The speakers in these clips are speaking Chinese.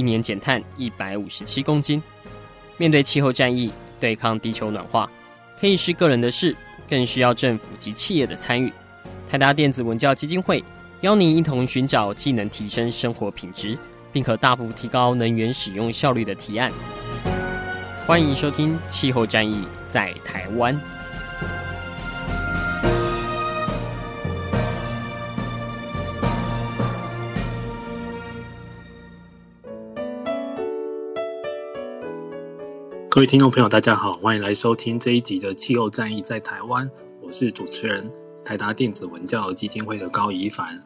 一年减碳一百五十七公斤。面对气候战役，对抗地球暖化，可以是个人的事，更需要政府及企业的参与。台达电子文教基金会邀您一同寻找既能提升生活品质，并可大幅提高能源使用效率的提案。欢迎收听《气候战役在台湾》。各位听众朋友，大家好，欢迎来收听这一集的《气候战役在台湾》，我是主持人台达电子文教基金会的高怡凡。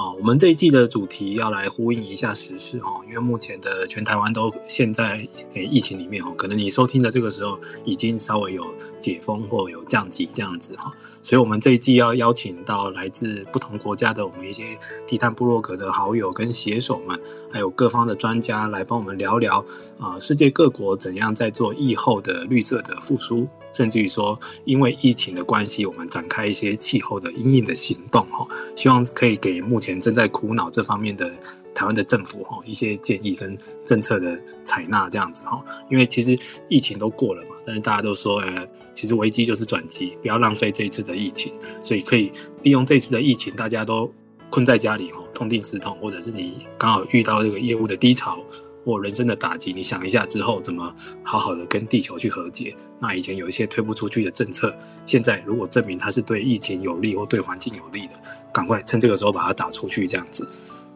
啊，我们这一季的主题要来呼应一下时事哈，因为目前的全台湾都现在诶疫情里面哈，可能你收听的这个时候已经稍微有解封或有降级这样子哈，所以我们这一季要邀请到来自不同国家的我们一些低碳部落格的好友跟写手们，还有各方的专家来帮我们聊聊啊，世界各国怎样在做疫后的绿色的复苏。甚至于说，因为疫情的关系，我们展开一些气候的阴影的行动，哈，希望可以给目前正在苦恼这方面的台湾的政府，哈，一些建议跟政策的采纳，这样子，哈。因为其实疫情都过了嘛，但是大家都说，呃，其实危机就是转机，不要浪费这一次的疫情，所以可以利用这次的疫情，大家都困在家里，哈，痛定思痛，或者是你刚好遇到这个业务的低潮。或人生的打击，你想一下之后怎么好好的跟地球去和解？那以前有一些推不出去的政策，现在如果证明它是对疫情有利或对环境有利的，赶快趁这个时候把它打出去，这样子。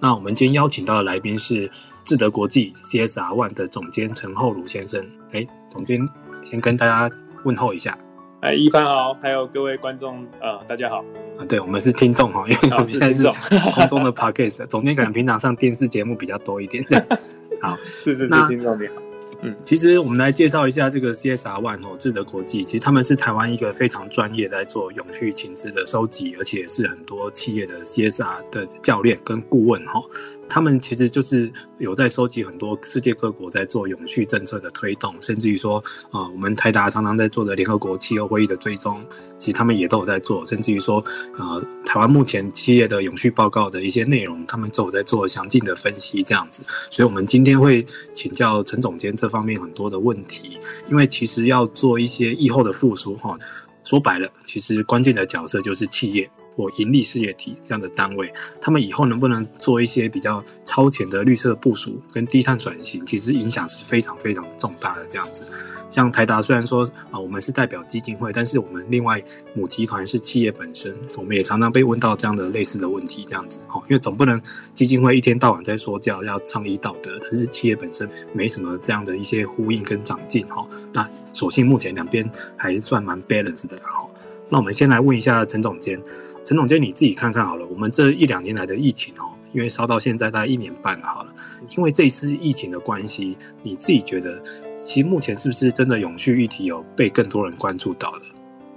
那我们今天邀请到的来宾是智德国际 CSR One 的总监陈厚儒先生。哎，总监先跟大家问候一下。哎，一帆好，还有各位观众啊、呃，大家好。啊，对，我们是听众哈，因为我们现在是空中的 Podcast，总监可能平常上电视节目比较多一点。好，是是是，听众你好。嗯，其实我们来介绍一下这个 CSR One 哦，智德国际，其实他们是台湾一个非常专业在做永续情资的收集，而且是很多企业的 CSR 的教练跟顾问哈。他们其实就是有在收集很多世界各国在做永续政策的推动，甚至于说啊，我们台达常常在做的联合国气候会议的追踪，其实他们也都有在做，甚至于说啊，台湾目前企业的永续报告的一些内容，他们都有在做详尽的分析这样子。所以，我们今天会请教陈总监这方面很多的问题，因为其实要做一些疫后的复苏哈，说白了，其实关键的角色就是企业。或盈利事业体这样的单位，他们以后能不能做一些比较超前的绿色部署跟低碳转型，其实影响是非常非常重大的。这样子，像台达虽然说啊，我们是代表基金会，但是我们另外母集团是企业本身，我们也常常被问到这样的类似的问题。这样子，哈，因为总不能基金会一天到晚在说教要倡议道德，但是企业本身没什么这样的一些呼应跟长进，哈。那所幸目前两边还算蛮 balance 的，哈。那我们先来问一下陈总监，陈总监你自己看看好了，我们这一两年来的疫情哦，因为烧到现在大概一年半了，好了，因为这一次疫情的关系，你自己觉得，其实目前是不是真的永续议题有被更多人关注到了？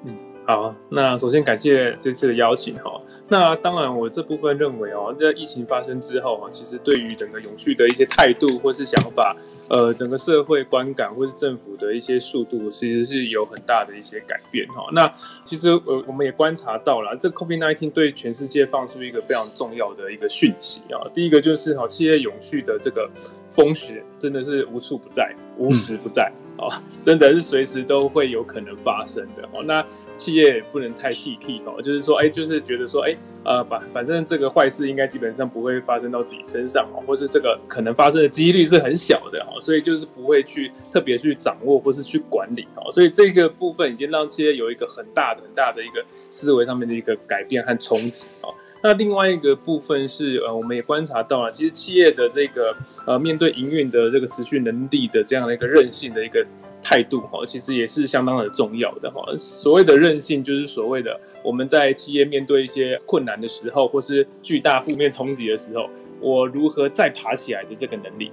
嗯，好，那首先感谢这次的邀请哈。那当然，我这部分认为哦，在疫情发生之后哈，其实对于整个永续的一些态度或是想法，呃，整个社会观感或是政府的一些速度，其实是有很大的一些改变哈。那其实我我们也观察到了，这 COVID-19 对全世界放出一个非常重要的一个讯息啊。第一个就是哈，企业永续的这个风险真的是无处不在，无时不在。哦，真的是随时都会有可能发生的哦。那企业也不能太铁齿哦，就是说，哎，就是觉得说，哎，呃，反反正这个坏事应该基本上不会发生到自己身上哦，或是这个可能发生的几率是很小的哦，所以就是不会去特别去掌握或是去管理哦。所以这个部分已经让企业有一个很大的很大的一个思维上面的一个改变和冲击哦。那另外一个部分是，呃，我们也观察到了，其实企业的这个呃面对营运的这个持续能力的这样的一个韧性的一个。态度哈，其实也是相当的重要的哈。所谓的韧性，就是所谓的我们在企业面对一些困难的时候，或是巨大负面冲击的时候，我如何再爬起来的这个能力。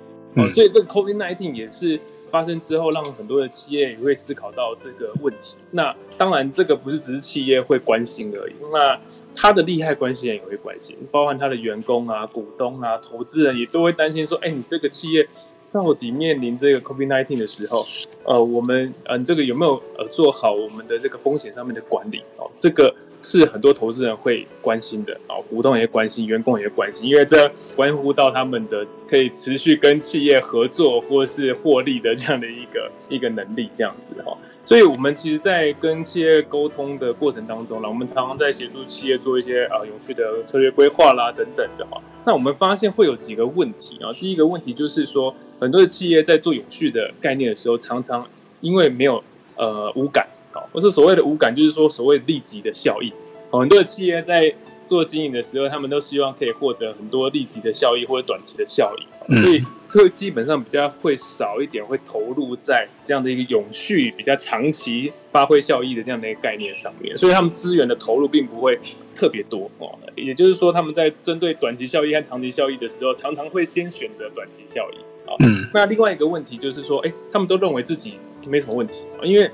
所以这个 COVID-19 也是发生之后，让很多的企业也会思考到这个问题。那当然，这个不是只是企业会关心而已，那他的利害关系人也会关心，包含他的员工啊、股东啊、投资人也都会担心说，哎，你这个企业。到底面临这个 COVID-19 的时候，呃，我们嗯、呃，这个有没有呃做好我们的这个风险上面的管理哦？这个是很多投资人会关心的哦，股东也关心，员工也关心，因为这关乎到他们的可以持续跟企业合作或是获利的这样的一个一个能力，这样子哈。所以，我们其实，在跟企业沟通的过程当中呢，我们常常在协助企业做一些呃永续的策略规划啦等等的哈。那我们发现会有几个问题啊。第一个问题就是说，很多的企业在做永续的概念的时候，常常因为没有呃无感啊，不是所谓的无感，就是说所谓立即的效益。很多的企业在做经营的时候，他们都希望可以获得很多立即的效益或者短期的效益，所以会基本上比较会少一点，会投入在这样的一个永续、比较长期发挥效益的这样的一个概念上面，所以他们资源的投入并不会特别多哦。也就是说，他们在针对短期效益和长期效益的时候，常常会先选择短期效益啊。嗯，那另外一个问题就是说，哎，他们都认为自己没什么问题，因为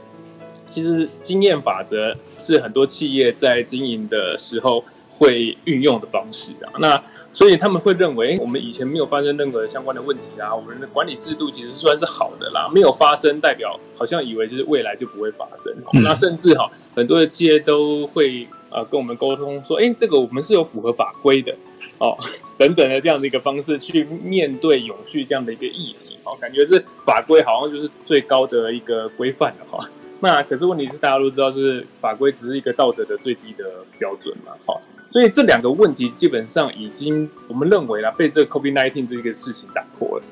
其实经验法则是很多企业在经营的时候。会运用的方式啊，那所以他们会认为，我们以前没有发生任何相关的问题啊，我们的管理制度其实算是好的啦，没有发生代表好像以为就是未来就不会发生。嗯、那甚至哈，很多的企业都会呃跟我们沟通说，哎，这个我们是有符合法规的哦，等等的这样的一个方式去面对永续这样的一个议题哦，感觉这法规好像就是最高的一个规范了哈。那可是问题是大家都知道，就是法规只是一个道德的最低的标准嘛，哈。所以这两个问题基本上已经，我们认为啦，被这个 COVID-19 这个事情打破了，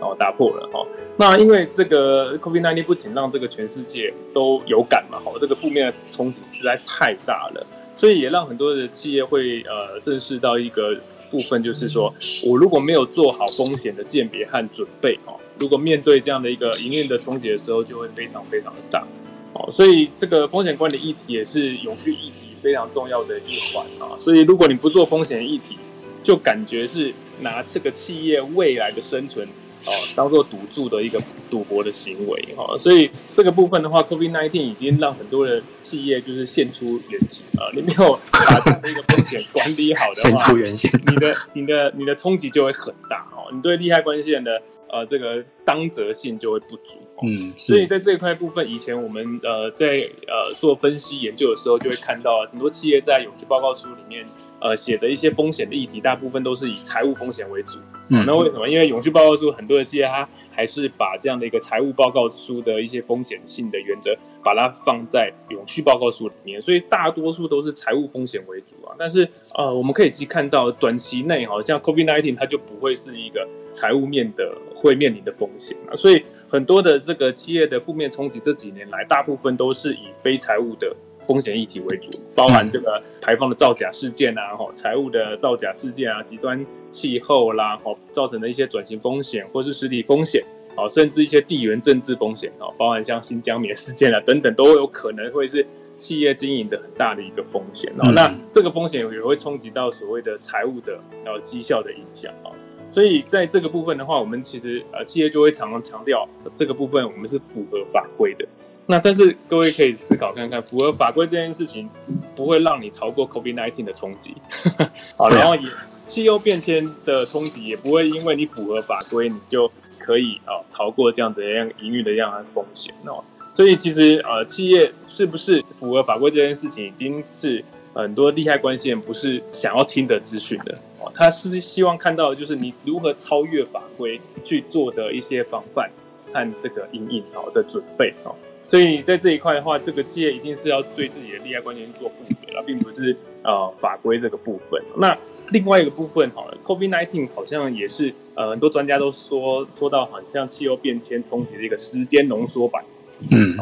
哦，打破了哈。那因为这个 COVID-19 不仅让这个全世界都有感嘛，哈，这个负面的冲击实在太大了，所以也让很多的企业会呃正视到一个部分，就是说我如果没有做好风险的鉴别和准备，哦，如果面对这样的一个营运的冲击的时候，就会非常非常的大，哦，所以这个风险管理议题也是永续议题。非常重要的一环啊，所以如果你不做风险议题，就感觉是拿这个企业未来的生存哦当做赌注的一个赌博的行为哈，所以这个部分的话，COVID-19 已经让很多的企业就是现出原形啊，你没有把这个风险管理好的话，现出原形，你的你的你的冲击就会很大哦，你对利害关系人的。呃，这个当责性就会不足，嗯，所以在这一块部分，以前我们呃在呃做分析研究的时候，就会看到很多企业在永续报告书里面。呃，写的一些风险的议题，大部分都是以财务风险为主。嗯，那为什么？因为永续报告书很多的企业，它还是把这样的一个财务报告书的一些风险性的原则，把它放在永续报告书里面，所以大多数都是财务风险为主啊。但是，呃，我们可以去看到，短期内好像 COVID-19 它就不会是一个财务面的会面临的风险啊。所以，很多的这个企业的负面冲击，这几年来大部分都是以非财务的。风险议题为主，包含这个排放的造假事件啊，哈，财务的造假事件啊，极端气候啦，哈，造成的一些转型风险，或是实体风险，哦，甚至一些地缘政治风险，哦，包含像新疆棉事件啊等等，都有可能会是企业经营的很大的一个风险。哦，那这个风险也会冲击到所谓的财务的呃绩效的影响啊。所以在这个部分的话，我们其实呃企业就会常常强调这个部分我们是符合法规的。那但是各位可以思考看看，符合法规这件事情不会让你逃过 COVID-19 的冲击，好，然后也气候变迁的冲击也不会因为你符合法规你就可以啊逃过这样子的样营运的这样的风险哦。所以其实呃企业是不是符合法规这件事情，已经是很多利害关系人不是想要听的资讯的哦，他是希望看到的就是你如何超越法规去做的一些防范和这个因应好的准备哦。所以在这一块的话，这个企业一定是要对自己的利害关系做负责了，并不是呃法规这个部分。那另外一个部分，好了，COVID-19 好像也是呃很多专家都说说到，好像气候变迁冲击的一个时间浓缩版。嗯，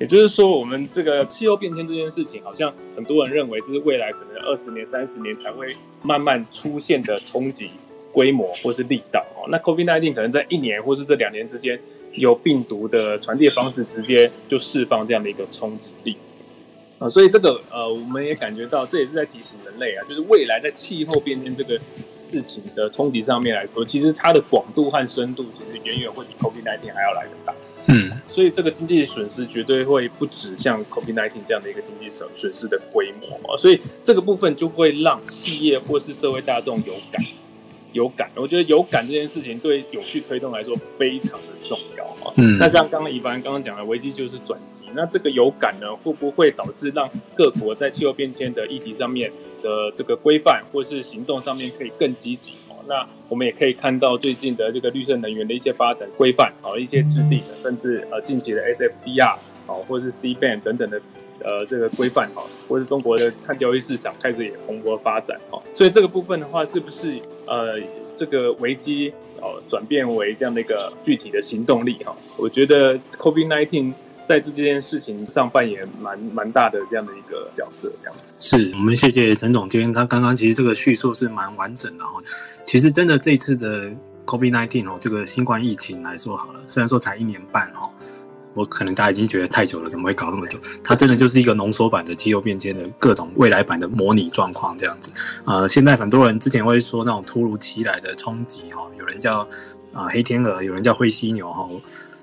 也就是说，我们这个气候变迁这件事情，好像很多人认为这是未来可能二十年、三十年才会慢慢出现的冲击规模或是力道。哦，那 COVID-19 可能在一年或是这两年之间。有病毒的传递方式，直接就释放这样的一个冲击力。啊，所以这个呃，我们也感觉到，这也是在提醒人类啊，就是未来在气候变迁这个事情的冲击上面来说，其实它的广度和深度其实远远会比 COVID-19 还要来得大。嗯，所以这个经济损失绝对会不止像 COVID-19 这样的一个经济损损失的规模啊，所以这个部分就会让企业或是社会大众有感，有感。我觉得有感这件事情对有序推动来说非常的重要啊。嗯，那像刚刚一凡刚刚讲的，危机就是转机，那这个有感呢，会不会导致让各国在气候变迁的议题上面的这个规范或是行动上面可以更积极？哦那我们也可以看到最近的这个绿色能源的一些发展规范，好一些制定，甚至呃近期的 SFDR 好或者是 CBAM 等等的呃这个规范哈，或者中国的碳交易市场开始也蓬勃发展哈，所以这个部分的话，是不是呃这个危机哦转变为这样的一个具体的行动力哈？我觉得 COVID-19。在这件事情上扮演蛮蛮大的这样的一个角色，这样是我们谢谢陈总监，他刚刚其实这个叙述是蛮完整的哈。其实真的这次的 COVID-19 哦，这个新冠疫情来说好了，虽然说才一年半哈，我可能大家已经觉得太久了，怎么会搞那么久？它真的就是一个浓缩版的气候变迁的各种未来版的模拟状况这样子。呃，现在很多人之前会说那种突如其来的冲击哈，有人叫啊黑天鹅，有人叫灰犀牛哈。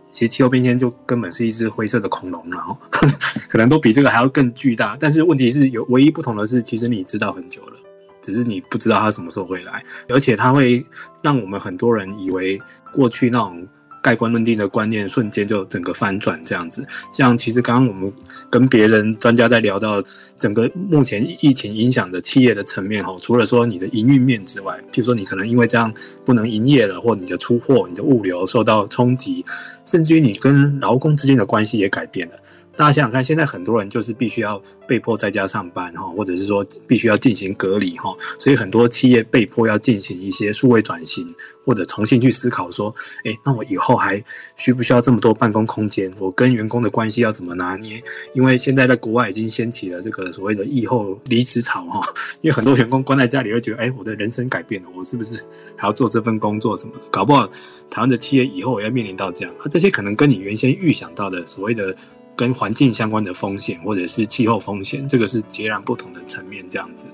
其实气候变迁就根本是一只灰色的恐龙，然后 可能都比这个还要更巨大。但是问题是有唯一不同的是，其实你知道很久了，只是你不知道它什么时候会来，而且它会让我们很多人以为过去那种。盖棺论定的观念瞬间就整个翻转，这样子。像其实刚刚我们跟别人专家在聊到整个目前疫情影响的企业的层面哈，除了说你的营运面之外，譬如说你可能因为这样不能营业了，或你的出货、你的物流受到冲击，甚至于你跟劳工之间的关系也改变了。大家想想看，现在很多人就是必须要被迫在家上班哈，或者是说必须要进行隔离哈，所以很多企业被迫要进行一些数位转型，或者重新去思考说，诶，那我以后我还需不需要这么多办公空间？我跟员工的关系要怎么拿捏？因为现在在国外已经掀起了这个所谓的疫后离职潮哈，因为很多员工关在家里会觉得，哎，我的人生改变了，我是不是还要做这份工作什么？搞不好台湾的企业以后要面临到这样，这些可能跟你原先预想到的所谓的。跟环境相关的风险，或者是气候风险，这个是截然不同的层面，这样子。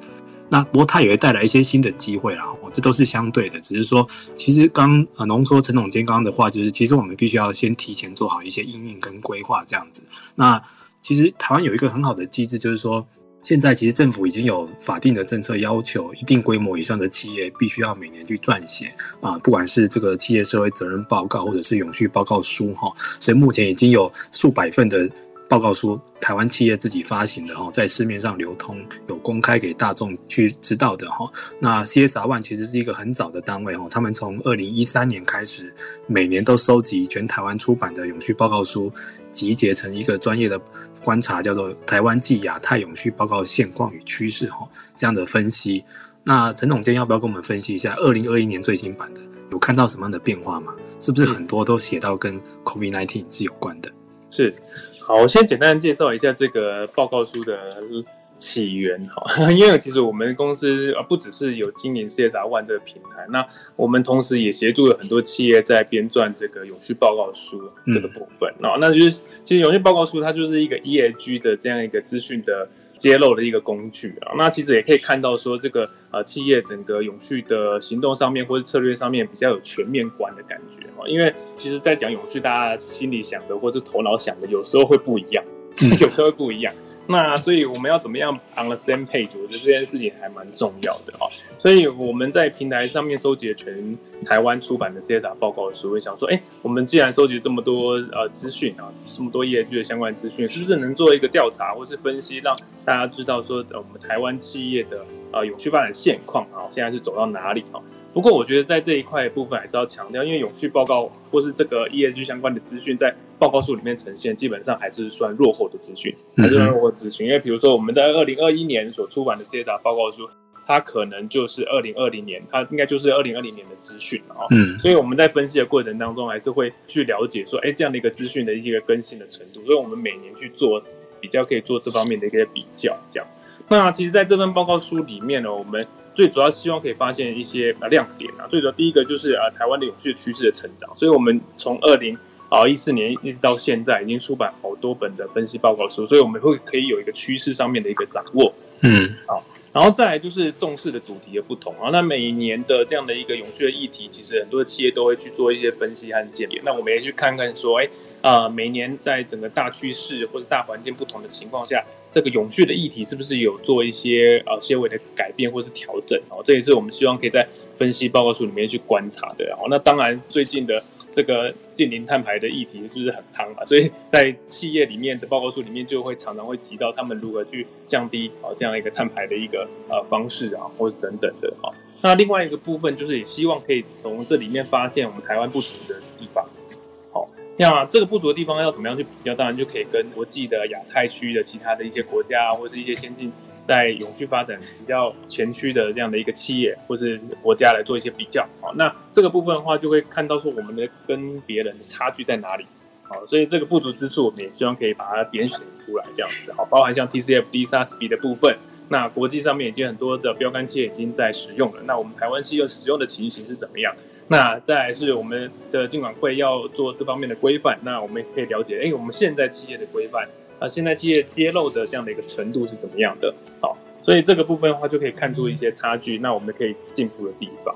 那不过它也会带来一些新的机会啦，这都是相对的。只是说，其实刚呃浓缩陈总监刚刚的话，就是其实我们必须要先提前做好一些应应跟规划，这样子。那其实台湾有一个很好的机制，就是说。现在其实政府已经有法定的政策要求，一定规模以上的企业必须要每年去撰写啊，不管是这个企业社会责任报告或者是永续报告书哈，所以目前已经有数百份的报告书，台湾企业自己发行的哈，在市面上流通，有公开给大众去知道的哈。那 CSR One 其实是一个很早的单位哈，他们从二零一三年开始，每年都收集全台湾出版的永续报告书，集结成一个专业的。观察叫做台湾暨亚太永续报告现况与趋势哈，这样的分析。那陈总监要不要跟我们分析一下二零二一年最新版的有看到什么样的变化吗？是不是很多都写到跟 COVID-19 是有关的？是，好，我先简单介绍一下这个报告书的。起源哈，因为其实我们公司啊不只是有经营 CSR One 这个平台，那我们同时也协助了很多企业在编撰这个永续报告书这个部分。那、嗯、那就是其实永续报告书它就是一个 ESG 的这样一个资讯的揭露的一个工具啊。那其实也可以看到说这个呃企业整个永续的行动上面或者策略上面比较有全面观的感觉哦。因为其实，在讲永续，大家心里想的或者头脑想的有时候会不一样，有时候会不一样。那所以我们要怎么样 on the same page？我觉得这件事情还蛮重要的哈。所以我们在平台上面收集全台湾出版的 CSR 报告的时候，会想说，哎，我们既然收集这么多呃资讯啊，这么多 ESG 的相关资讯，是不是能做一个调查或是分析，让大家知道说，呃，我们台湾企业的呃永续发展现况啊，现在是走到哪里啊？不过我觉得在这一块部分还是要强调，因为永续报告或是这个 ESG 相关的资讯在报告书里面呈现，基本上还是算落后的资讯，还是落后资讯。因为比如说我们在二零二一年所出版的 CSR 报告书，它可能就是二零二零年，它应该就是二零二零年的资讯啊。嗯，所以我们在分析的过程当中，还是会去了解说，哎，这样的一个资讯的一个更新的程度。所以我们每年去做比较，可以做这方面的一个比较。这样，那其实在这份报告书里面呢，我们。最主要希望可以发现一些啊亮点啊，最主要第一个就是啊台湾的永续趋势的成长，所以我们从二零啊一四年一直到现在，已经出版好多本的分析报告书，所以我们会可以有一个趋势上面的一个掌握。嗯，好，然后再来就是重视的主题的不同啊。那每年的这样的一个永续的议题，其实很多的企业都会去做一些分析和鉴别。那我们也去看看说，哎，啊，每年在整个大趋势或者大环境不同的情况下，这个永续的议题是不是有做一些呃些微的改变或是调整？哦，这也是我们希望可以在分析报告书里面去观察的。哦，那当然最近的。这个近零碳排的议题就是很夯嘛，所以在企业里面的报告书里面就会常常会提到他们如何去降低啊这样一个碳排的一个呃方式啊，或者等等的哈。那另外一个部分就是也希望可以从这里面发现我们台湾不足的地方。好，那这个不足的地方要怎么样去比较？当然就可以跟国际的亚太区的其他的一些国家啊或者是一些先进。在永续发展比较前驱的这样的一个企业或是国家来做一些比较，好，那这个部分的话就会看到说我们的跟别人的差距在哪里，好，所以这个不足之处我们也希望可以把它点选出来，这样子，好，包含像 TCFD、SASB 的部分，那国际上面已经很多的标杆企业已经在使用了，那我们台湾企业使用的情形是怎么样？那再来是我们的金管会要做这方面的规范，那我们可以了解，哎，我们现在企业的规范。啊，现在企业揭露的这样的一个程度是怎么样的？好，所以这个部分的话就可以看出一些差距，那我们可以进步的地方。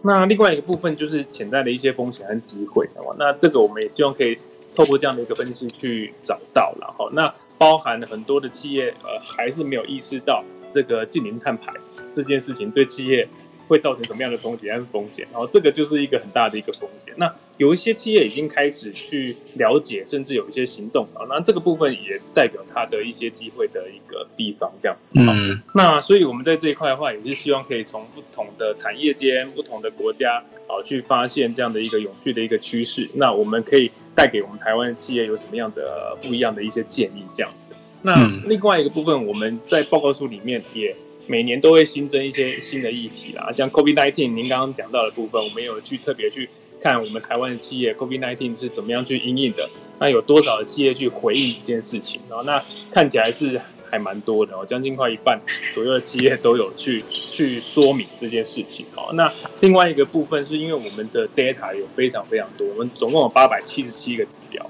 那另外一个部分就是潜在的一些风险和机会，好吧？那这个我们也希望可以透过这样的一个分析去找到了。好，那包含很多的企业呃还是没有意识到这个净零碳排这件事情对企业。会造成什么样的冲击和风险？然后这个就是一个很大的一个风险。那有一些企业已经开始去了解，甚至有一些行动啊。那这个部分也是代表它的一些机会的一个地方，这样子。嗯。那所以我们在这一块的话，也是希望可以从不同的产业间、不同的国家啊，去发现这样的一个永续的一个趋势。那我们可以带给我们台湾的企业有什么样的不一样的一些建议？这样子。那另外一个部分，我们在报告书里面也。每年都会新增一些新的议题啦，像 COVID-19，您刚刚讲到的部分，我们有去特别去看我们台湾的企业 COVID-19 是怎么样去应应的，那有多少的企业去回应这件事情，然后那看起来是还蛮多的哦，将近快一半左右的企业都有去 去说明这件事情哦。那另外一个部分是因为我们的 data 有非常非常多，我们总共有八百七十七个指标，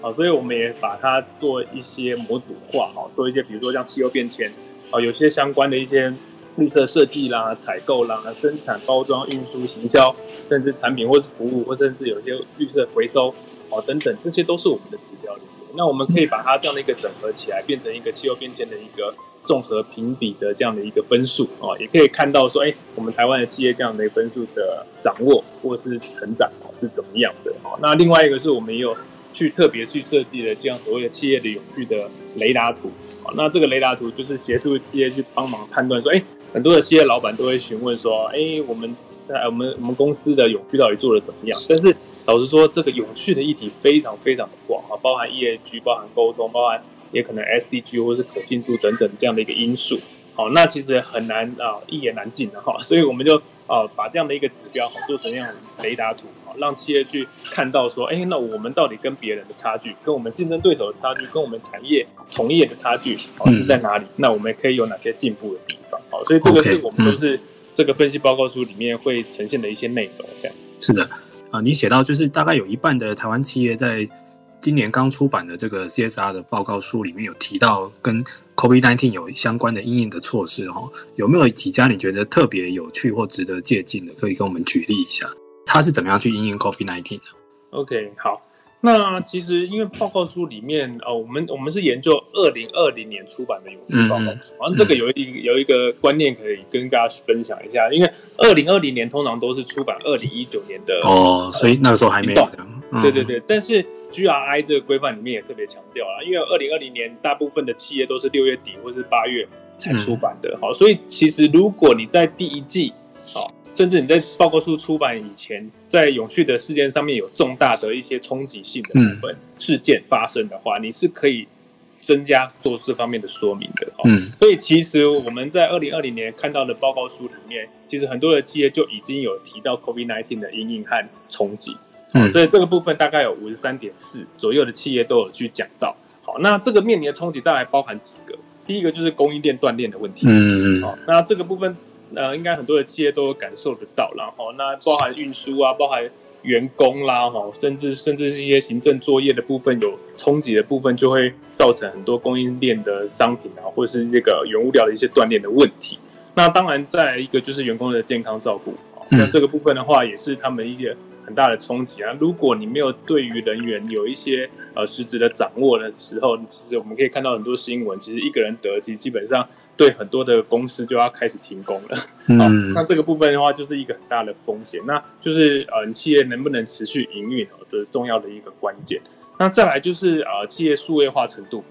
好，所以我们也把它做一些模组化，好，做一些比如说像气候变迁。啊，有些相关的一些绿色设计啦、采购啦、生产、包装、运输、行销，甚至产品或是服务，或甚至有些绿色回收，哦等等，这些都是我们的指标里面。那我们可以把它这样的一个整合起来，变成一个气候变迁的一个综合评比的这样的一个分数哦，也可以看到说，哎，我们台湾的企业这样的一个分数的掌握或是成长哦是怎么样的哦。那另外一个是我们也有。去特别去设计的这样所谓的企业的永续的雷达图啊，那这个雷达图就是协助企业去帮忙判断说，哎，很多的企业老板都会询问说，哎，我们在我们我们公司的永续到底做的怎么样？但是老实说，这个永续的议题非常非常的广啊，包含 E A G，包含沟通，包含也可能 SDG 或是可信度等等这样的一个因素。好，那其实很难啊，一言难尽的哈，所以我们就啊把这样的一个指标好做成这样雷达图。让企业去看到说，哎，那我们到底跟别人的差距，跟我们竞争对手的差距，跟我们产业同业的差距，好是在哪里？那我们可以有哪些进步的地方？好，所以这个是我们都是这个分析报告书里面会呈现的一些内容。这样是的啊，你写到就是大概有一半的台湾企业在今年刚出版的这个 CSR 的报告书里面有提到跟 COVID-19 有相关的应应的措施哦，有没有几家你觉得特别有趣或值得借鉴的？可以跟我们举例一下。他是怎么样去因应 COVID-19 的？OK，好，那其实因为报告书里面，哦，我们我们是研究二零二零年出版的永续报告书，然后这个有一有一个观念可以跟大家分享一下，因为二零二零年通常都是出版二零一九年的哦，所以那个时候还没有。对对对，但是 GRI 这个规范里面也特别强调了，因为二零二零年大部分的企业都是六月底或是八月才出版的，好，所以其实如果你在第一季，好。甚至你在报告书出版以前，在永续的事件上面有重大的一些冲击性的部分事件发生的话，你是可以增加做这方面的说明的。嗯，所以其实我们在二零二零年看到的报告书里面，其实很多的企业就已经有提到 COVID-19 的因应和冲击。嗯，所以这个部分大概有五十三点四左右的企业都有去讲到。好，那这个面临的冲击大概包含几个？第一个就是供应链断裂的问题。嗯嗯。好，那这个部分。呃，应该很多的企业都有感受得到，然后那包含运输啊，包含员工啦，哈，甚至甚至是一些行政作业的部分有冲击的部分，就会造成很多供应链的商品啊，或者是这个原物料的一些断裂的问题。那当然，再来一个就是员工的健康照顾啊，那这个部分的话，也是他们一些很大的冲击啊。如果你没有对于人员有一些呃实质的掌握的时候，其实我们可以看到很多新闻，其实一个人得，其实基本上对很多的公司就要开始停工了。嗯，那这个部分的话，就是一个很大的风险，那就是呃，你企业能不能持续营运哦，这重要的一个关键。那再来就是呃，企业数位化程度。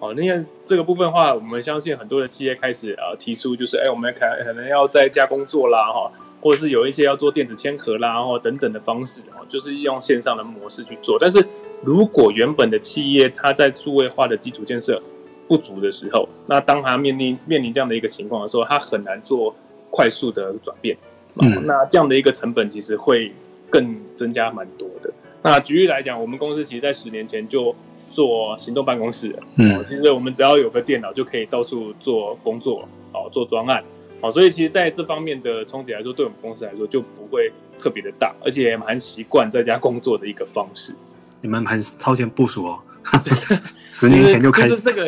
哦，那个这个部分的话，我们相信很多的企业开始呃提出，就是哎，我们可可能要在家工作啦，哈，或者是有一些要做电子签核啦，然后等等的方式，哦，就是用线上的模式去做。但是如果原本的企业它在数位化的基础建设不足的时候，那当他面临面临这样的一个情况的时候，他很难做快速的转变。嗯，那这样的一个成本其实会更增加蛮多的。那举例来讲，我们公司其实在十年前就做行动办公室，嗯，其实我们只要有个电脑就可以到处做工作，好做专案，好，所以其实在这方面的冲击来说，对我们公司来说就不会特别的大，而且蛮习惯在家工作的一个方式。你们很超前部署哦，十年前就开始。这个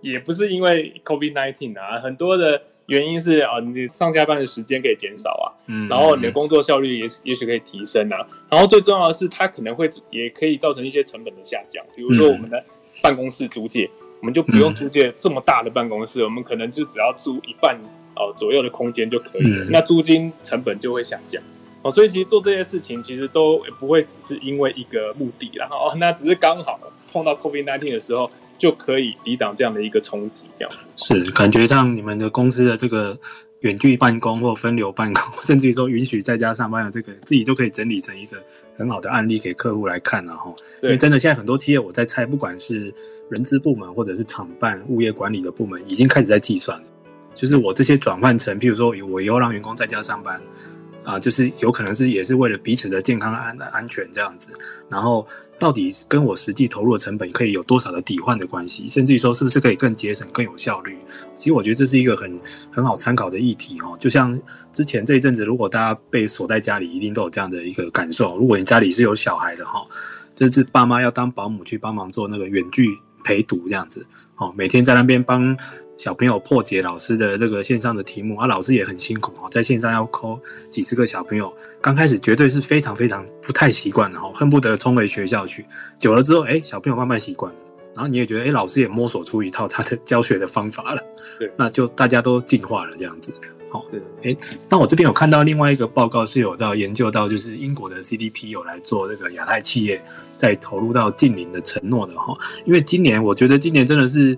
也不是因为 COVID nineteen 啊，很多的。原因是啊，你上下班的时间可以减少啊，嗯，然后你的工作效率也也许可以提升啊，然后最重要的是，它可能会也可以造成一些成本的下降，比如说我们的办公室租借，我们就不用租借这么大的办公室，我们可能就只要租一半哦左右的空间就可以了，那租金成本就会下降。哦，所以其实做这些事情其实都不会只是因为一个目的，然后哦，那只是刚好碰到 COVID-19 的时候。就可以抵挡这样的一个冲击，这样子是感觉上你们的公司的这个远距办公或分流办公，甚至于说允许在家上班的这个，自己就可以整理成一个很好的案例给客户来看了哈。因为真的现在很多企业，我在猜，不管是人资部门或者是厂办、物业管理的部门，已经开始在计算了，就是我这些转换成，譬如说我以后让员工在家上班。啊，就是有可能是也是为了彼此的健康安安全这样子，然后到底跟我实际投入的成本可以有多少的抵换的关系，甚至于说是不是可以更节省、更有效率？其实我觉得这是一个很很好参考的议题哦。就像之前这一阵子，如果大家被锁在家里，一定都有这样的一个感受。如果你家里是有小孩的哈，这是爸妈要当保姆去帮忙做那个远距陪读这样子，哦，每天在那边帮。小朋友破解老师的这个线上的题目啊，老师也很辛苦哦，在线上要 call 几十个小朋友，刚开始绝对是非常非常不太习惯的哈，恨不得冲回学校去。久了之后，哎，小朋友慢慢习惯了，然后你也觉得，哎，老师也摸索出一套他的教学的方法了，对，那就大家都进化了这样子。好，哎，那我这边有看到另外一个报告是有到研究到，就是英国的 CDP 有来做这个亚太企业在投入到近邻的承诺的哈，因为今年我觉得今年真的是。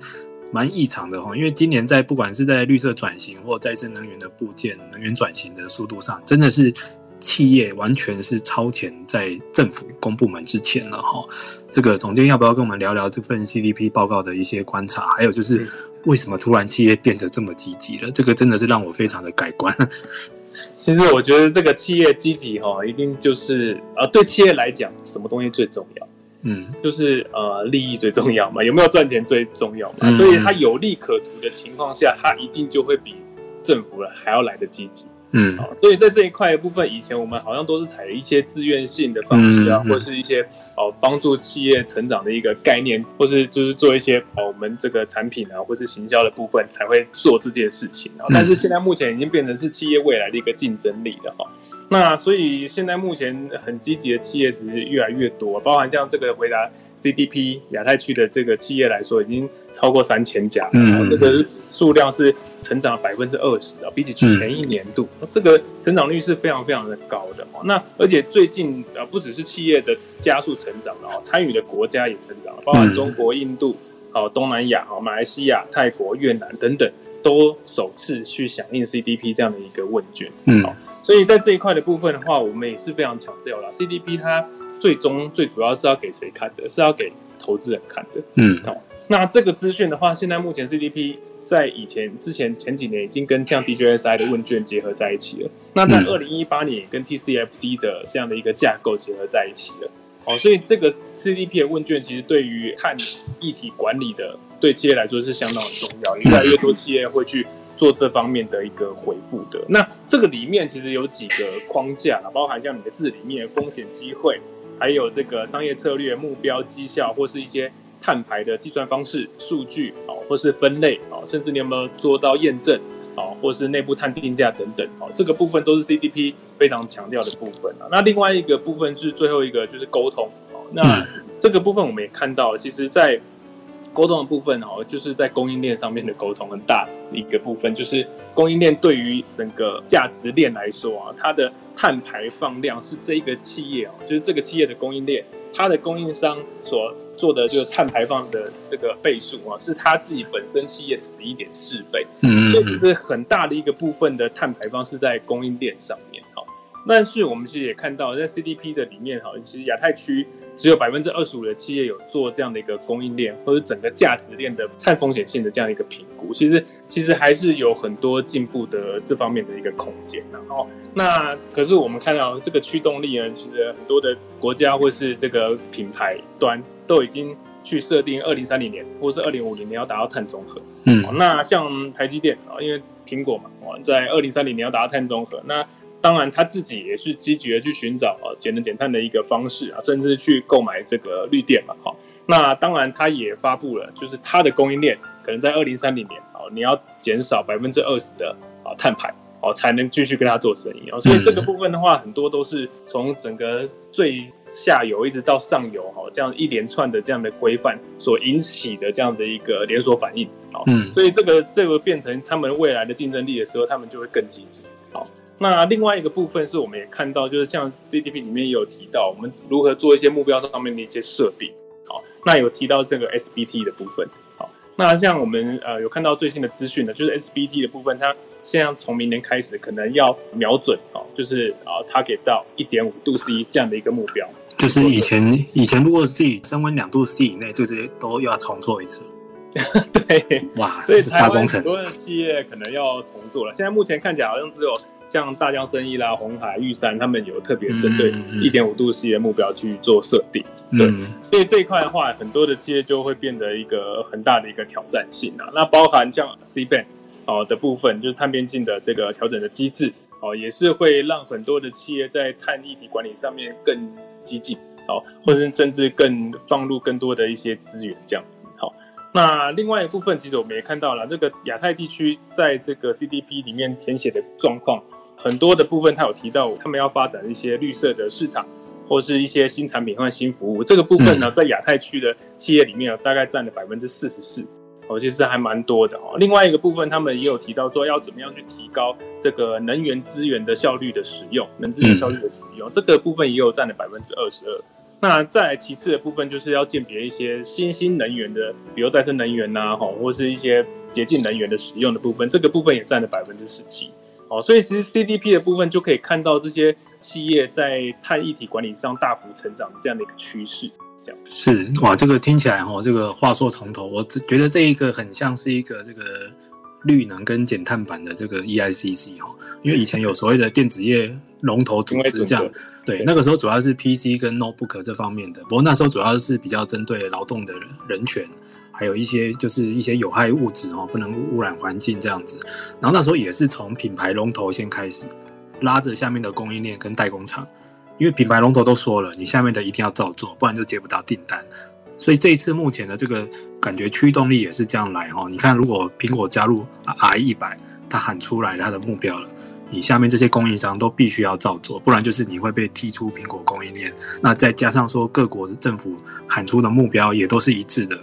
蛮异常的哈，因为今年在不管是在绿色转型或再生能源的部件、能源转型的速度上，真的是企业完全是超前在政府公部门之前了哈。这个总监要不要跟我们聊聊这份 CDP 报告的一些观察？还有就是为什么突然企业变得这么积极了？这个真的是让我非常的改观。其实我觉得这个企业积极哈，一定就是呃，对企业来讲，什么东西最重要？嗯，就是呃，利益最重要嘛，有没有赚钱最重要嘛，嗯、所以它有利可图的情况下，它一定就会比政府还要来得积极。嗯，好，所以在这一块的部分，以前我们好像都是采一些自愿性的方式啊，嗯嗯、或是一些哦帮助企业成长的一个概念，或是就是做一些哦我们这个产品啊，或是行销的部分才会做这件事情啊。但是现在目前已经变成是企业未来的一个竞争力的哈。那所以现在目前很积极的企业其实越来越多，包含像这个回答 CDP 亚太区的这个企业来说，已经超过三千家，然后这个数量是成长了百分之二十啊，比起前一年度，这个成长率是非常非常的高的哦。那而且最近啊，不只是企业的加速成长了哦，参与的国家也成长了，包含中国、印度、好东南亚、好马来西亚、泰国、越南等等，都首次去响应 CDP 这样的一个问卷。嗯。好所以在这一块的部分的话，我们也是非常强调了，CDP 它最终最主要是要给谁看的？是要给投资人看的。嗯，好，那这个资讯的话，现在目前 CDP 在以前之前前几年已经跟像 DJSI 的问卷结合在一起了。那在二零一八年也跟 TCFD 的这样的一个架构结合在一起了。哦，所以这个 CDP 的问卷其实对于碳议题管理的对企业来说是相当的重要，越来越多企业会去。做这方面的一个回复的，那这个里面其实有几个框架，包含像你的治理面、风险、机会，还有这个商业策略、目标、绩效，或是一些碳排的计算方式、数据啊，或是分类啊，甚至你有没有做到验证啊，或是内部碳定价等等，哦，这个部分都是 CDP 非常强调的部分啊。那另外一个部分是最后一个就是沟通，哦，那这个部分我们也看到，其实，在沟通的部分哦，就是在供应链上面的沟通很大一个部分，就是供应链对于整个价值链来说啊，它的碳排放量是这一个企业哦，就是这个企业的供应链，它的供应商所做的就是碳排放的这个倍数啊，是它自己本身企业的十一点四倍，嗯，所以其实很大的一个部分的碳排放是在供应链上。但是我们其实也看到，在 CDP 的里面哈，其实亚太区。只有百分之二十五的企业有做这样的一个供应链或者整个价值链的碳风险性的这样一个评估，其实其实还是有很多进步的这方面的一个空间。然后，那可是我们看到这个驱动力呢，其实很多的国家或是这个品牌端都已经去设定二零三零年或是二零五零年要达到碳中和。嗯，那像台积电啊，因为苹果嘛，在二零三零年要达到碳中和，那。当然，他自己也是积极的去寻找啊节能减碳的一个方式啊，甚至去购买这个绿电嘛，哈。那当然，他也发布了，就是他的供应链可能在二零三零年哦，你要减少百分之二十的啊碳排哦，才能继续跟他做生意啊。所以这个部分的话，很多都是从整个最下游一直到上游哈，这样一连串的这样的规范所引起的这样的一个连锁反应啊。嗯，所以这个这个变成他们未来的竞争力的时候，他们就会更积极。好。那另外一个部分是，我们也看到，就是像 CDP 里面也有提到，我们如何做一些目标上面的一些设定。好，那有提到这个 SBT 的部分。好，那像我们呃有看到最新的资讯呢，就是 SBT 的部分，它现在从明年开始可能要瞄准哦，就是啊 target 到一点五度 C 这样的一个目标。就是以前以前如果是以升温两度 C 以内，这些都要重做一次。对，哇，所以台湾很多的企业可能要重做了。现在目前看起来好像只有。像大江生意啦、红海、玉山，他们有特别针对一点五度 C 的目标去做设定，嗯、对，所以这一块的话，很多的企业就会变得一个很大的一个挑战性啊。那包含像 CBAM 哦的部分，就是碳边境的这个调整的机制哦，也是会让很多的企业在碳议题管理上面更激进，好，或者甚至更放入更多的一些资源这样子，好。那另外一部分，其实我们也看到了，这个亚太地区在这个 CDP 里面填写的状况。很多的部分，他有提到他们要发展一些绿色的市场，或是一些新产品或新服务。这个部分呢，在亚太区的企业里面，大概占了百分之四十四，哦，其实还蛮多的哦。另外一个部分，他们也有提到说，要怎么样去提高这个能源资源的效率的使用，能资源效率的使用，这个部分也有占了百分之二十二。那再其次的部分，就是要鉴别一些新兴能源的，比如再生能源呐，哈，或是一些洁净能源的使用的部分，这个部分也占了百分之十七。哦，所以其实 CDP 的部分就可以看到这些企业在碳一体管理上大幅成长的这样的一个趋势，这样是哇，这个听起来哈，这个话说从头，我只觉得这一个很像是一个这个绿能跟减碳版的这个 EICC 哈，因为以前有所谓的电子业龙头组织这样，对，那个时候主要是 PC 跟 Notebook 这方面的，不过那时候主要是比较针对劳动的人人权。还有一些就是一些有害物质哦，不能污染环境这样子。然后那时候也是从品牌龙头先开始，拉着下面的供应链跟代工厂，因为品牌龙头都说了，你下面的一定要照做，不然就接不到订单。所以这一次目前的这个感觉驱动力也是这样来哦。你看，如果苹果加入 RE100，他喊出来它的目标了，你下面这些供应商都必须要照做，不然就是你会被踢出苹果供应链。那再加上说各国的政府喊出的目标也都是一致的。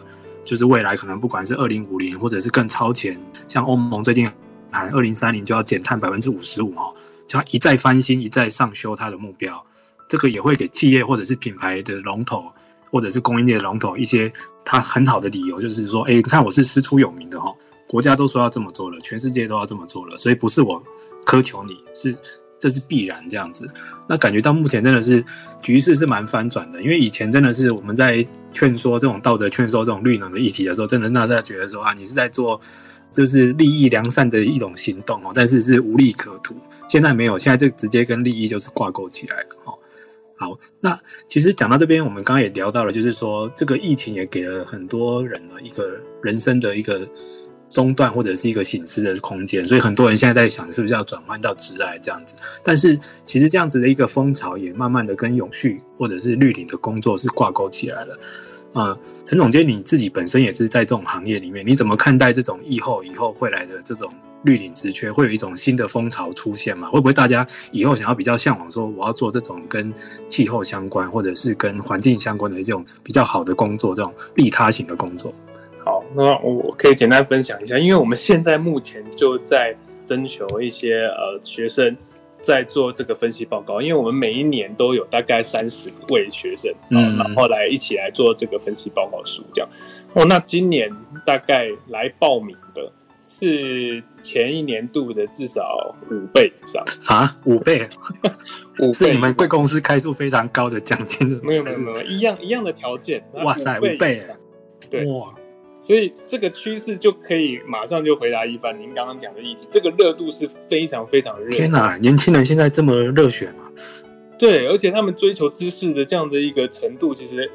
就是未来可能不管是二零五零或者是更超前，像欧盟最近喊二零三零就要减碳百分之五十五哈，就要一再翻新一再上修它的目标，这个也会给企业或者是品牌的龙头或者是供应链的龙头一些它很好的理由，就是说，哎，你看我是师出有名的哈，国家都说要这么做了，全世界都要这么做了，所以不是我苛求你，是。这是必然这样子，那感觉到目前真的是局势是蛮翻转的，因为以前真的是我们在劝说这种道德劝说这种绿能的议题的时候，真的让大家觉得说啊，你是在做就是利益良善的一种行动哦，但是是无利可图。现在没有，现在就直接跟利益就是挂钩起来了哈。好，那其实讲到这边，我们刚刚也聊到了，就是说这个疫情也给了很多人的一个人生的一个中断或者是一个醒思的空间，所以很多人现在在想，是不是要转换到职来这样子？但是其实这样子的一个风潮也慢慢的跟永续或者是绿领的工作是挂钩起来了。啊、呃，陈总监，你自己本身也是在这种行业里面，你怎么看待这种疫后以后会来的这种绿领职缺，会有一种新的风潮出现吗？会不会大家以后想要比较向往说，我要做这种跟气候相关或者是跟环境相关的这种比较好的工作，这种利他型的工作？好，那我可以简单分享一下，因为我们现在目前就在征求一些呃学生。在做这个分析报告，因为我们每一年都有大概三十位学生，嗯，然后来一起来做这个分析报告书，这样。哦，那今年大概来报名的是前一年度的至少五倍以上啊，五倍，五倍是你们贵公司开出非常高的奖金？没有没有没有，一样一样的条件。哇塞，五倍，对哇。所以这个趋势就可以马上就回答一番您刚刚讲的议题，这个热度是非常非常热。天哪，年轻人现在这么热血吗？对，而且他们追求知识的这样的一个程度，其实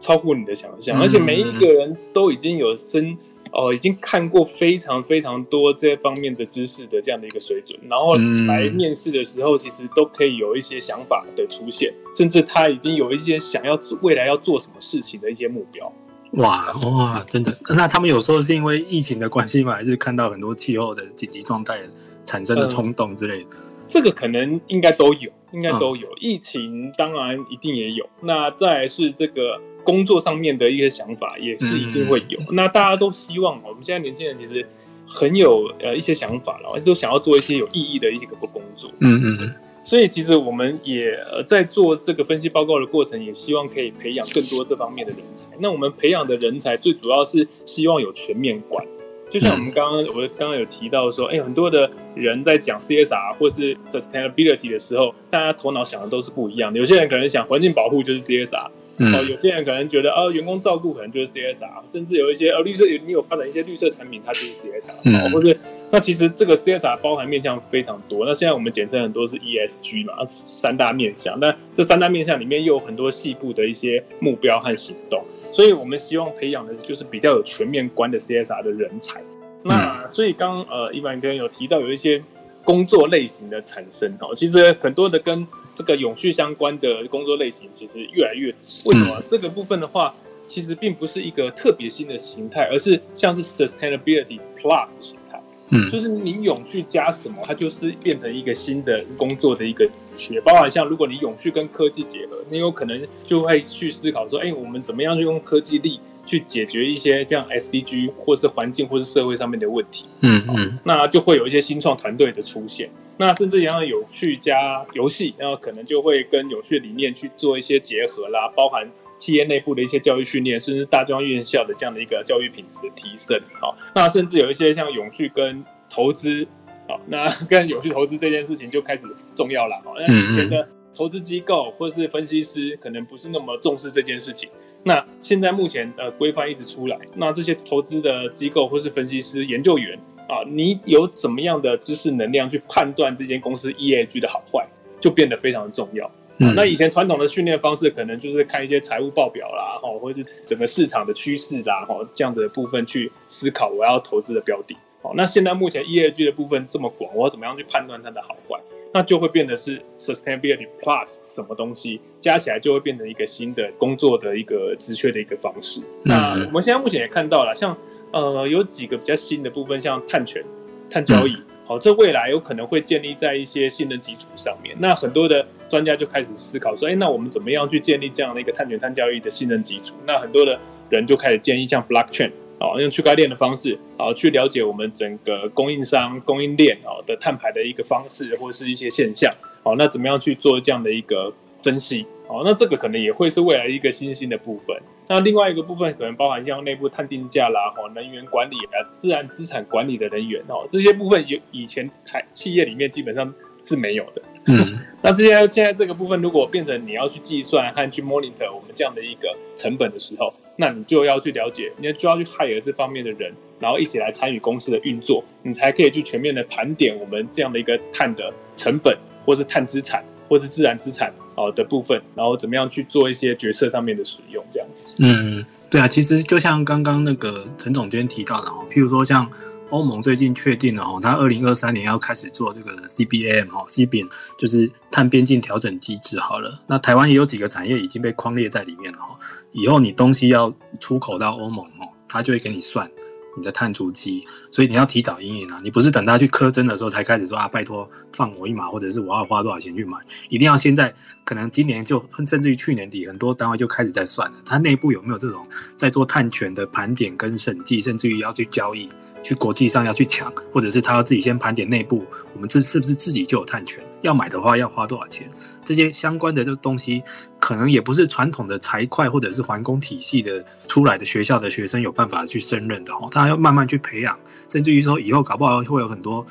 超乎你的想象。而且每一个人都已经有深哦，已经看过非常非常多这方面的知识的这样的一个水准，然后来面试的时候，其实都可以有一些想法的出现，甚至他已经有一些想要未来要做什么事情的一些目标。哇哇，真的？那他们有说是因为疫情的关系吗？还是看到很多气候的紧急状态产生的冲动之类的？呃，这个可能应该都有，应该都有。疫情当然一定也有。那再来是这个工作上面的一些想法，也是一定会有。嗯、那大家都希望，我们现在年轻人其实很有呃一些想法，然后都想要做一些有意义的一些个工作。嗯嗯嗯。所以其实我们也呃在做这个分析报告的过程，也希望可以培养更多这方面的人才。那我们培养的人才最主要是希望有全面管，就像我们刚刚我刚刚有提到说，哎，很多的人在讲 CSR 或是 sustainability 的时候，大家头脑想的都是不一样的。有些人可能想环境保护就是 CSR。哦，有些人可能觉得，哦，员工照顾可能就是 CSR，甚至有一些，呃，绿色，你有发展一些绿色产品，它就是 CSR，嗯，或是那其实这个 CSR 包含面向非常多。那现在我们简称很多是 ESG 嘛，三大面向。那这三大面向里面又有很多细部的一些目标和行动，所以我们希望培养的就是比较有全面观的 CSR 的人才。那所以刚呃，一凡哥有提到有一些工作类型的产生哦，其实很多的跟这个永续相关的工作类型其实越来越，为什么？这个部分的话，其实并不是一个特别新的形态，而是像是 sustainability plus 形态，嗯，就是你永续加什么，它就是变成一个新的工作的一个职缺。包含像如果你永续跟科技结合，你有可能就会去思考说，哎，我们怎么样去用科技力去解决一些像 SDG 或是环境或是社会上面的问题，嗯嗯，那就会有一些新创团队的出现。那甚至也要永续加游戏，然后可能就会跟永续理念去做一些结合啦，包含企业内部的一些教育训练，甚至大专院校的这样的一个教育品质的提升。好，那甚至有一些像永续跟投资，好，那跟永续投资这件事情就开始重要了。好，那以前的投资机构或是分析师可能不是那么重视这件事情，那现在目前呃规范一直出来，那这些投资的机构或是分析师研究员。啊，你有怎么样的知识能量去判断这间公司 EAG 的好坏，就变得非常的重要。嗯，那以前传统的训练方式，可能就是看一些财务报表啦，哈，或者是整个市场的趋势啦，哈，这样子的部分去思考我要投资的标的。好，那现在目前 ESG 的部分这么广，我要怎么样去判断它的好坏？那就会变得是 Sustainability Plus 什么东西加起来就会变成一个新的工作的一个职缺的一个方式。那我们现在目前也看到了，像。呃，有几个比较新的部分，像碳权、碳交易，好、这未来有可能会建立在一些新的基础上面。那很多的专家就开始思考说，哎，那我们怎么样去建立这样的一个碳权、碳交易的信任基础？那很多的人就开始建议像 Blockchain，啊、哦，用区块链的方式，啊、哦，去了解我们整个供应商、供应链啊的碳排的一个方式，或者是一些现象。好、哦，那怎么样去做这样的一个分析？好、哦，那这个可能也会是未来一个新兴的部分。那另外一个部分可能包含像内部碳定价啦，哈，能源管理啊，自然资产管理的人员哦，这些部分有以前台企业里面基本上是没有的。嗯，那这些现在这个部分如果变成你要去计算和去 monitor 我们这样的一个成本的时候，那你就要去了解，你就要去 hire 这方面的人，然后一起来参与公司的运作，你才可以去全面的盘点我们这样的一个碳的成本，或是碳资产，或是自然资产。的部分，然后怎么样去做一些决策上面的使用，这样子。嗯，对啊，其实就像刚刚那个陈总监提到的哈，譬如说像欧盟最近确定了哦，它二零二三年要开始做这个 CBAM 哦，CBAM 就是碳边境调整机制。好了，那台湾也有几个产业已经被框列在里面了哈。以后你东西要出口到欧盟哦，它就会给你算。你的碳足迹，所以你要提早因应啊！你不是等他去苛征的时候才开始说啊，拜托放我一马，或者是我要花多少钱去买，一定要现在，可能今年就甚至于去年底，很多单位就开始在算了，它内部有没有这种在做碳权的盘点跟审计，甚至于要去交易。去国际上要去抢，或者是他要自己先盘点内部，我们这是不是自己就有碳权？要买的话要花多少钱？这些相关的这东西，可能也不是传统的财会或者是环工体系的出来的学校的学生有办法去胜任的哦。他要慢慢去培养，甚至于说以后搞不好会有很多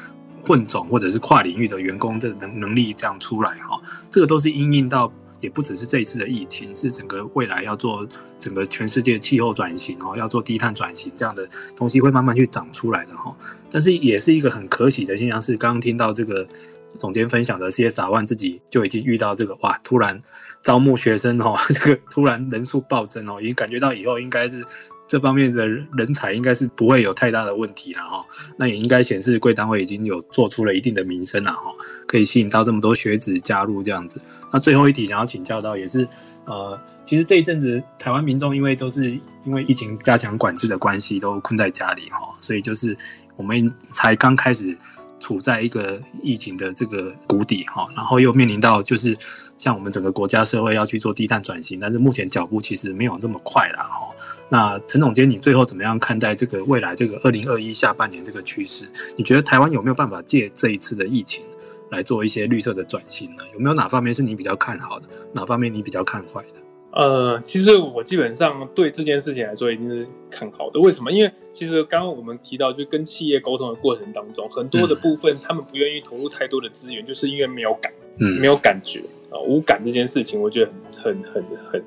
混种或者是跨领域的员工这能能力这样出来哈。这个都是因应到。也不只是这一次的疫情，是整个未来要做整个全世界气候转型哦，要做低碳转型这样的东西会慢慢去长出来的哈。但是也是一个很可喜的现象，是刚刚听到这个总监分享的 CSR One 自己就已经遇到这个哇，突然招募学生哦，这个突然人数暴增哦，已经感觉到以后应该是。这方面的人才应该是不会有太大的问题了哈，那也应该显示贵单位已经有做出了一定的名声了哈，可以吸引到这么多学子加入这样子。那最后一题想要请教到也是，呃，其实这一阵子台湾民众因为都是因为疫情加强管制的关系，都困在家里哈，所以就是我们才刚开始处在一个疫情的这个谷底哈，然后又面临到就是像我们整个国家社会要去做低碳转型，但是目前脚步其实没有这么快了哈。那陈总监，你最后怎么样看待这个未来这个二零二一下半年这个趋势？你觉得台湾有没有办法借这一次的疫情来做一些绿色的转型呢？有没有哪方面是你比较看好的？哪方面你比较看坏的？呃，其实我基本上对这件事情来说一定是看好的。为什么？因为其实刚刚我们提到，就跟企业沟通的过程当中，很多的部分他们不愿意投入太多的资源，就是因为没有感，嗯，没有感觉啊，无感这件事情，我觉得很很很很。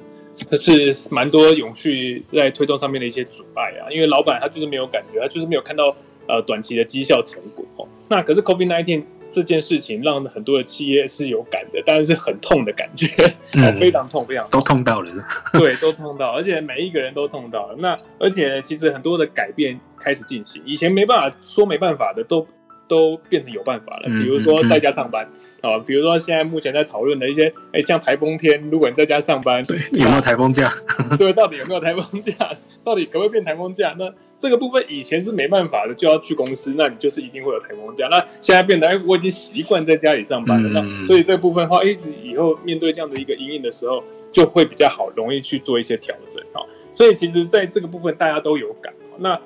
可是蛮多永续在推动上面的一些阻碍啊，因为老板他就是没有感觉，他就是没有看到呃短期的绩效成果哦。那可是 COVID-19 这件事情让很多的企业是有感的，当然是很痛的感觉，嗯、非常痛，非常痛都痛到了，对，都痛到，而且每一个人都痛到了。那而且其实很多的改变开始进行，以前没办法说没办法的都。都变成有办法了，比如说在家上班啊、嗯嗯，比如说现在目前在讨论的一些，哎、欸，像台风天，如果你在家上班，对，有没有台风假？对，到底有没有台风假？到底可不可以变台风假？那这个部分以前是没办法的，就要去公司，那你就是一定会有台风假。那现在变得，哎，我已经习惯在家里上班了，嗯、那所以这个部分的话，哎，以后面对这样的一个阴影的时候，就会比较好，容易去做一些调整啊。所以其实在这个部分，大家都有感。那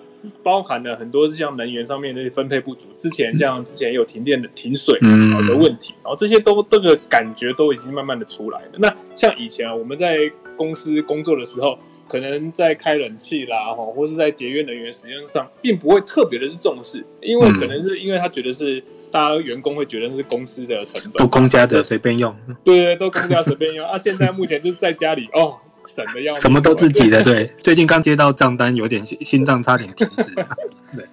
包含了很多像能源上面的分配不足，之前像之前有停电的停水的问题，然后这些都这个感觉都已经慢慢的出来了。那像以前啊，我们在公司工作的时候，可能在开冷气啦，哈，或是在节约能源使用上，并不会特别的是重视，因为可能是因为他觉得是大家员工会觉得是公司的成本，都公家的随便用，对对，都公家随便用啊。现在目前就是在家里哦。省的要什么都自己的，对。最近刚接到账单，有点心脏差点停止。对，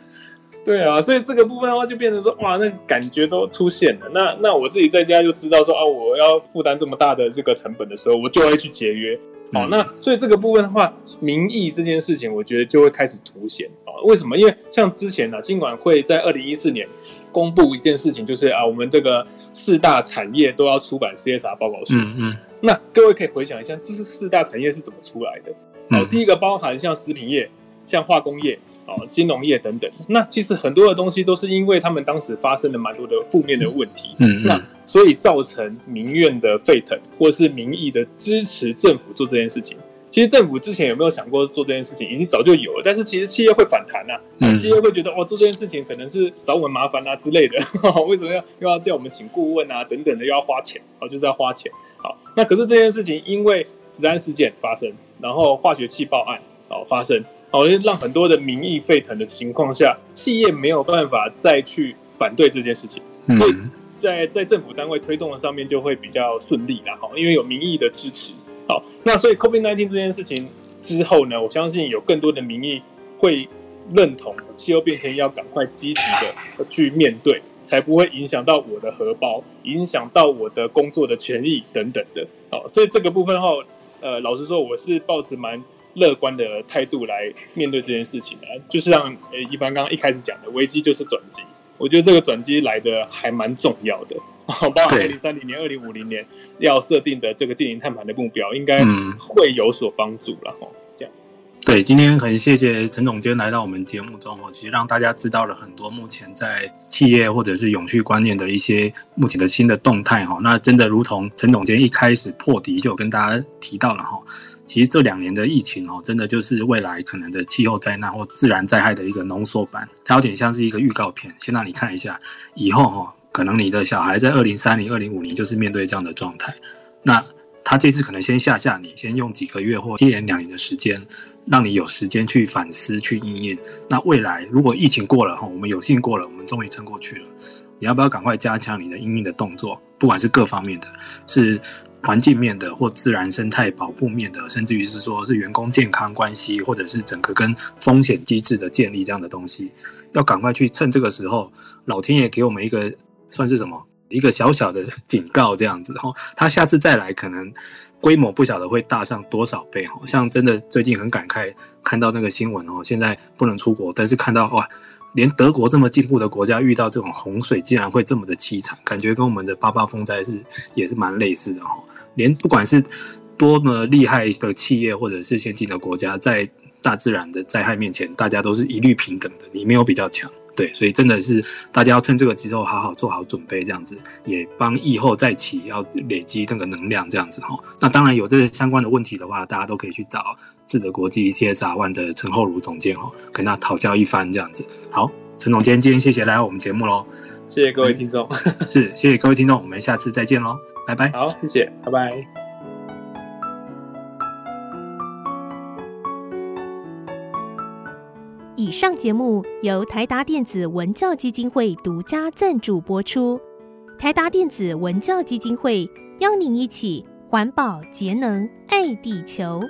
对啊，所以这个部分的话，就变成说，哇，那感觉都出现了。那那我自己在家就知道说，啊，我要负担这么大的这个成本的时候，我就会去节约。好，那所以这个部分的话，民意这件事情，我觉得就会开始凸显啊。为什么？因为像之前呢、啊，金管会在二零一四年公布一件事情，就是啊，我们这个四大产业都要出版 CSR 报告书。嗯嗯。那各位可以回想一下，这是四大产业是怎么出来的？好，第一个包含像食品业、像化工业、啊金融业等等。那其实很多的东西都是因为他们当时发生了蛮多的负面的问题，嗯，那所以造成民怨的沸腾，或是民意的支持政府做这件事情。其实政府之前有没有想过做这件事情，已经早就有了。但是其实企业会反弹呐、啊，企业会觉得哦，做这件事情可能是找我们麻烦啊之类的，为什么要又要叫我们请顾问啊等等的，又要花钱，哦，就是要花钱。好，那可是这件事情因为治安事件发生，然后化学气爆案哦发生，好，就让很多的民意沸腾的情况下，企业没有办法再去反对这件事情，所以在在政府单位推动的上面就会比较顺利啦，好，因为有民意的支持。好，那所以 COVID-19 这件事情之后呢，我相信有更多的民意会认同气候变迁要赶快积极的去面对。才不会影响到我的荷包，影响到我的工作的权益等等的。好，所以这个部分后，呃，老实说，我是抱持蛮乐观的态度来面对这件事情呢？就是像呃，一般刚刚一开始讲的，危机就是转机。我觉得这个转机来的还蛮重要的。包括二零三零年、二零五零年要设定的这个净零碳盘的目标，应该会有所帮助了哈。这样。对，今天很谢谢陈总监来到我们节目中哦，其实让大家知道了很多目前在企业或者是永续观念的一些目前的新的动态哈。那真的如同陈总监一开始破题就有跟大家提到了哈。其实这两年的疫情哦，真的就是未来可能的气候灾难或自然灾害的一个浓缩版，它有点像是一个预告片，先让你看一下，以后哈，可能你的小孩在二零三零、二零五零就是面对这样的状态。那他这次可能先吓吓你，先用几个月或一年两年的时间，让你有时间去反思、去应验。那未来如果疫情过了哈，我们有幸过了，我们终于撑过去了，你要不要赶快加强你的应验的动作？不管是各方面的，是。环境面的或自然生态保护面的，甚至于是说是员工健康关系，或者是整个跟风险机制的建立这样的东西，要赶快去趁这个时候，老天爷给我们一个算是什么 一个小小的警告这样子，然后他下次再来可能规模不晓得会大上多少倍，好像真的最近很感慨看到那个新闻哦，现在不能出国，但是看到哇。连德国这么进步的国家遇到这种洪水，竟然会这么的凄惨，感觉跟我们的八八风灾是也是蛮类似的哈。连不管是多么厉害的企业或者是先进的国家，在大自然的灾害面前，大家都是一律平等的，你没有比较强。对，所以真的是大家要趁这个时候好好做好准备，这样子也帮疫后再起要累积那个能量，这样子哈。那当然有这个相关的问题的话，大家都可以去找智德国际 CSR One 的陈厚如总监哈，跟他讨教一番这样子。好，陈总监，今天谢谢来到我们节目喽，谢谢各位听众，是谢谢各位听众，我们下次再见喽，拜拜。好，谢谢，拜拜。以上节目由台达电子文教基金会独家赞助播出。台达电子文教基金会邀您一起环保节能爱地球。